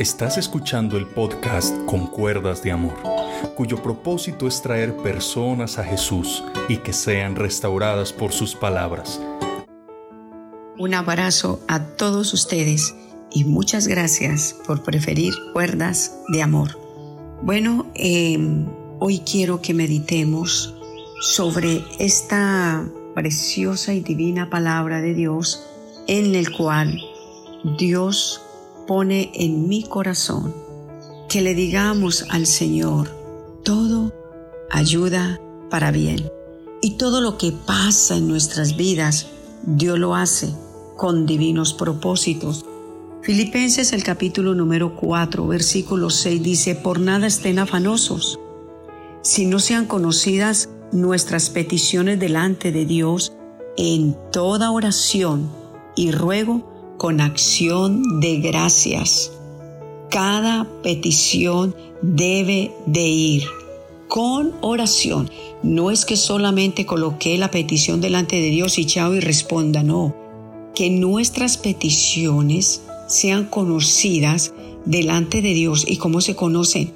Estás escuchando el podcast Con Cuerdas de Amor, cuyo propósito es traer personas a Jesús y que sean restauradas por sus palabras. Un abrazo a todos ustedes y muchas gracias por preferir Cuerdas de Amor. Bueno, em, hoy quiero que meditemos sobre esta preciosa y divina palabra de Dios en el cual Dios pone en mi corazón que le digamos al Señor, todo ayuda para bien. Y todo lo que pasa en nuestras vidas, Dios lo hace con divinos propósitos. Filipenses el capítulo número 4, versículo 6 dice, por nada estén afanosos, si no sean conocidas nuestras peticiones delante de Dios en toda oración y ruego con acción de gracias. Cada petición debe de ir con oración. No es que solamente coloque la petición delante de Dios y chao y responda, no. Que nuestras peticiones sean conocidas delante de Dios. ¿Y cómo se conocen?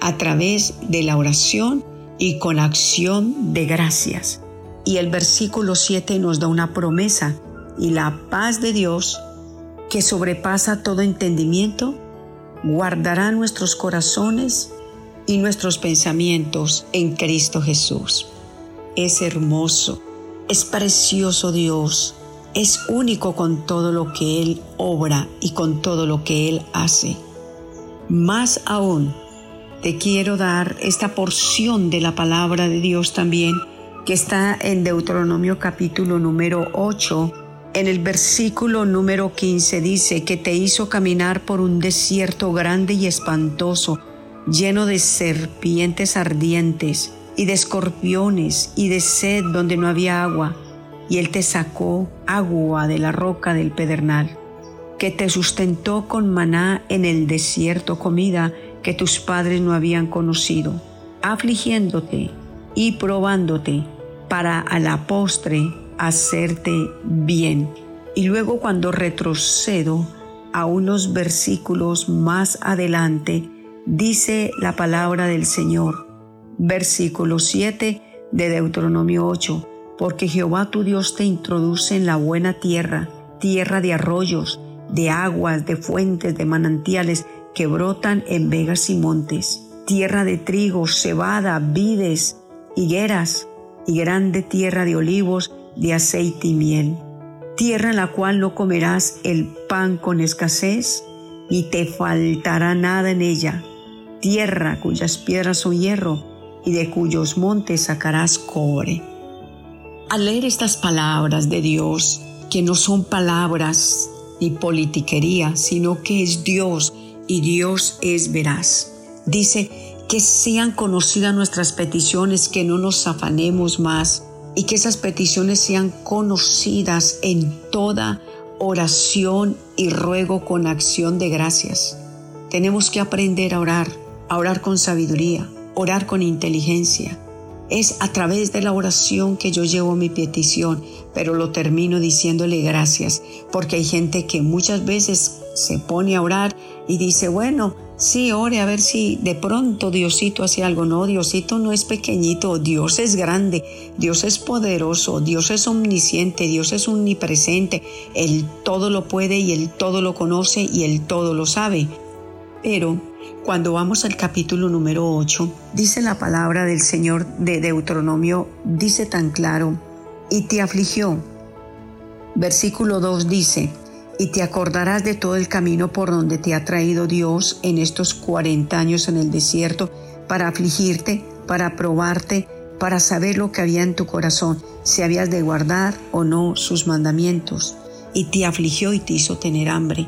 A través de la oración y con acción de gracias. Y el versículo 7 nos da una promesa. Y la paz de Dios, que sobrepasa todo entendimiento, guardará nuestros corazones y nuestros pensamientos en Cristo Jesús. Es hermoso, es precioso Dios, es único con todo lo que Él obra y con todo lo que Él hace. Más aún, te quiero dar esta porción de la palabra de Dios también, que está en Deuteronomio capítulo número 8, en el versículo número 15 dice que te hizo caminar por un desierto grande y espantoso, lleno de serpientes ardientes y de escorpiones y de sed donde no había agua, y él te sacó agua de la roca del pedernal, que te sustentó con maná en el desierto, comida que tus padres no habían conocido, afligiéndote y probándote para a la postre hacerte bien. Y luego cuando retrocedo a unos versículos más adelante, dice la palabra del Señor, versículo 7 de Deuteronomio 8, porque Jehová tu Dios te introduce en la buena tierra, tierra de arroyos, de aguas, de fuentes, de manantiales que brotan en vegas y montes, tierra de trigo, cebada, vides, higueras, y grande tierra de olivos de aceite y miel, tierra en la cual no comerás el pan con escasez, ni te faltará nada en ella, tierra cuyas piedras son hierro, y de cuyos montes sacarás cobre. Al leer estas palabras de Dios, que no son palabras ni politiquería, sino que es Dios y Dios es veraz. Dice que sean conocidas nuestras peticiones, que no nos afanemos más, y que esas peticiones sean conocidas en toda oración y ruego con acción de gracias. Tenemos que aprender a orar, a orar con sabiduría, orar con inteligencia. Es a través de la oración que yo llevo mi petición, pero lo termino diciéndole gracias, porque hay gente que muchas veces se pone a orar y dice, bueno, Sí, ore a ver si de pronto Diosito hace algo. No, Diosito no es pequeñito, Dios es grande, Dios es poderoso, Dios es omnisciente, Dios es omnipresente. Él todo lo puede y Él todo lo conoce y Él todo lo sabe. Pero cuando vamos al capítulo número 8, dice la palabra del Señor de Deuteronomio, dice tan claro, y te afligió. Versículo 2 dice, y te acordarás de todo el camino por donde te ha traído Dios en estos 40 años en el desierto para afligirte, para probarte, para saber lo que había en tu corazón, si habías de guardar o no sus mandamientos. Y te afligió y te hizo tener hambre.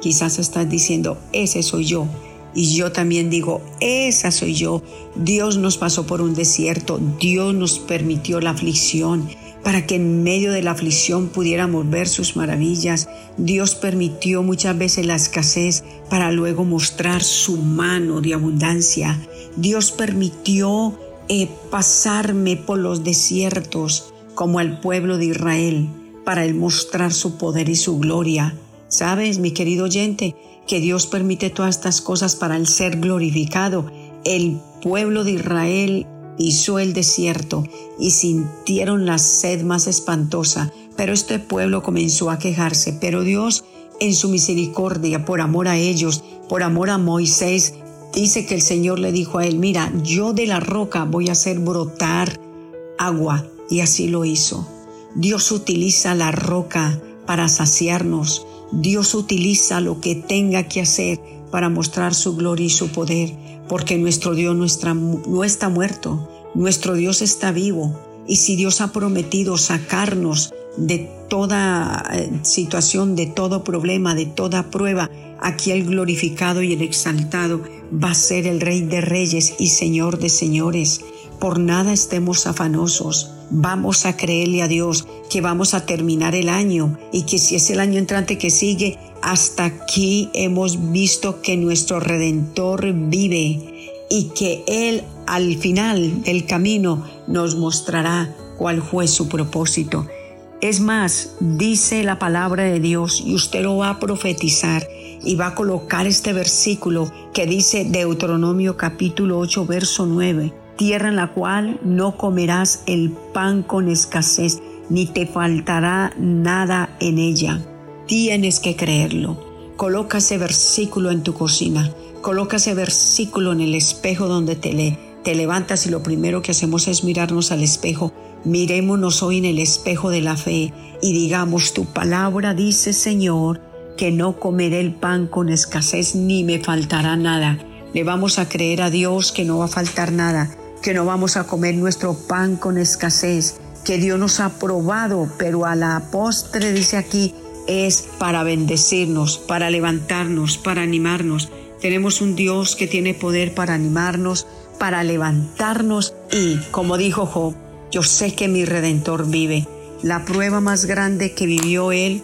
Quizás estás diciendo, ese soy yo. Y yo también digo, esa soy yo. Dios nos pasó por un desierto, Dios nos permitió la aflicción, para que en medio de la aflicción pudiéramos ver sus maravillas. Dios permitió muchas veces la escasez para luego mostrar su mano de abundancia. Dios permitió eh, pasarme por los desiertos como al pueblo de Israel para él mostrar su poder y su gloria. Sabes, mi querido oyente, que Dios permite todas estas cosas para el ser glorificado. El pueblo de Israel pisó el desierto y sintieron la sed más espantosa, pero este pueblo comenzó a quejarse, pero Dios en su misericordia, por amor a ellos, por amor a Moisés, dice que el Señor le dijo a él, mira, yo de la roca voy a hacer brotar agua, y así lo hizo. Dios utiliza la roca para saciarnos, Dios utiliza lo que tenga que hacer para mostrar su gloria y su poder, porque nuestro Dios no está, no está muerto, nuestro Dios está vivo. Y si Dios ha prometido sacarnos de toda eh, situación, de todo problema, de toda prueba, aquí el glorificado y el exaltado va a ser el Rey de Reyes y Señor de Señores. Por nada estemos afanosos. Vamos a creerle a Dios que vamos a terminar el año y que si es el año entrante que sigue, hasta aquí hemos visto que nuestro Redentor vive y que Él al final del camino nos mostrará cuál fue su propósito. Es más, dice la palabra de Dios y usted lo va a profetizar y va a colocar este versículo que dice Deuteronomio capítulo 8 verso 9, tierra en la cual no comerás el pan con escasez, ni te faltará nada en ella. Tienes que creerlo. Coloca ese versículo en tu cocina. Coloca ese versículo en el espejo donde te levantas y lo primero que hacemos es mirarnos al espejo. Mirémonos hoy en el espejo de la fe y digamos, tu palabra dice, Señor, que no comeré el pan con escasez ni me faltará nada. Le vamos a creer a Dios que no va a faltar nada, que no vamos a comer nuestro pan con escasez, que Dios nos ha probado, pero a la postre dice aquí, es para bendecirnos, para levantarnos, para animarnos. Tenemos un Dios que tiene poder para animarnos, para levantarnos y, como dijo Job, yo sé que mi redentor vive. La prueba más grande que vivió él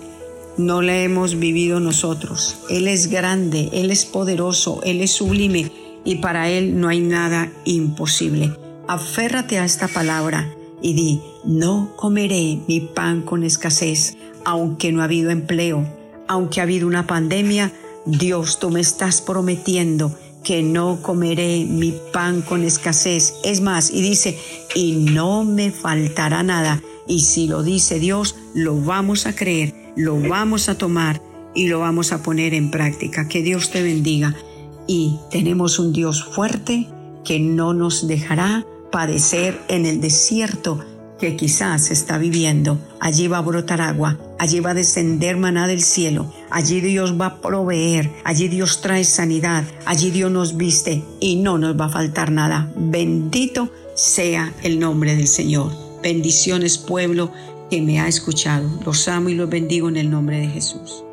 no la hemos vivido nosotros. Él es grande, Él es poderoso, Él es sublime y para Él no hay nada imposible. Aférrate a esta palabra y di, no comeré mi pan con escasez, aunque no ha habido empleo, aunque ha habido una pandemia, Dios, tú me estás prometiendo que no comeré mi pan con escasez. Es más, y dice, y no me faltará nada. Y si lo dice Dios, lo vamos a creer, lo vamos a tomar y lo vamos a poner en práctica. Que Dios te bendiga. Y tenemos un Dios fuerte que no nos dejará padecer en el desierto que quizás está viviendo. Allí va a brotar agua, allí va a descender maná del cielo, allí Dios va a proveer, allí Dios trae sanidad, allí Dios nos viste y no nos va a faltar nada. Bendito sea el nombre del Señor. Bendiciones pueblo que me ha escuchado. Los amo y los bendigo en el nombre de Jesús.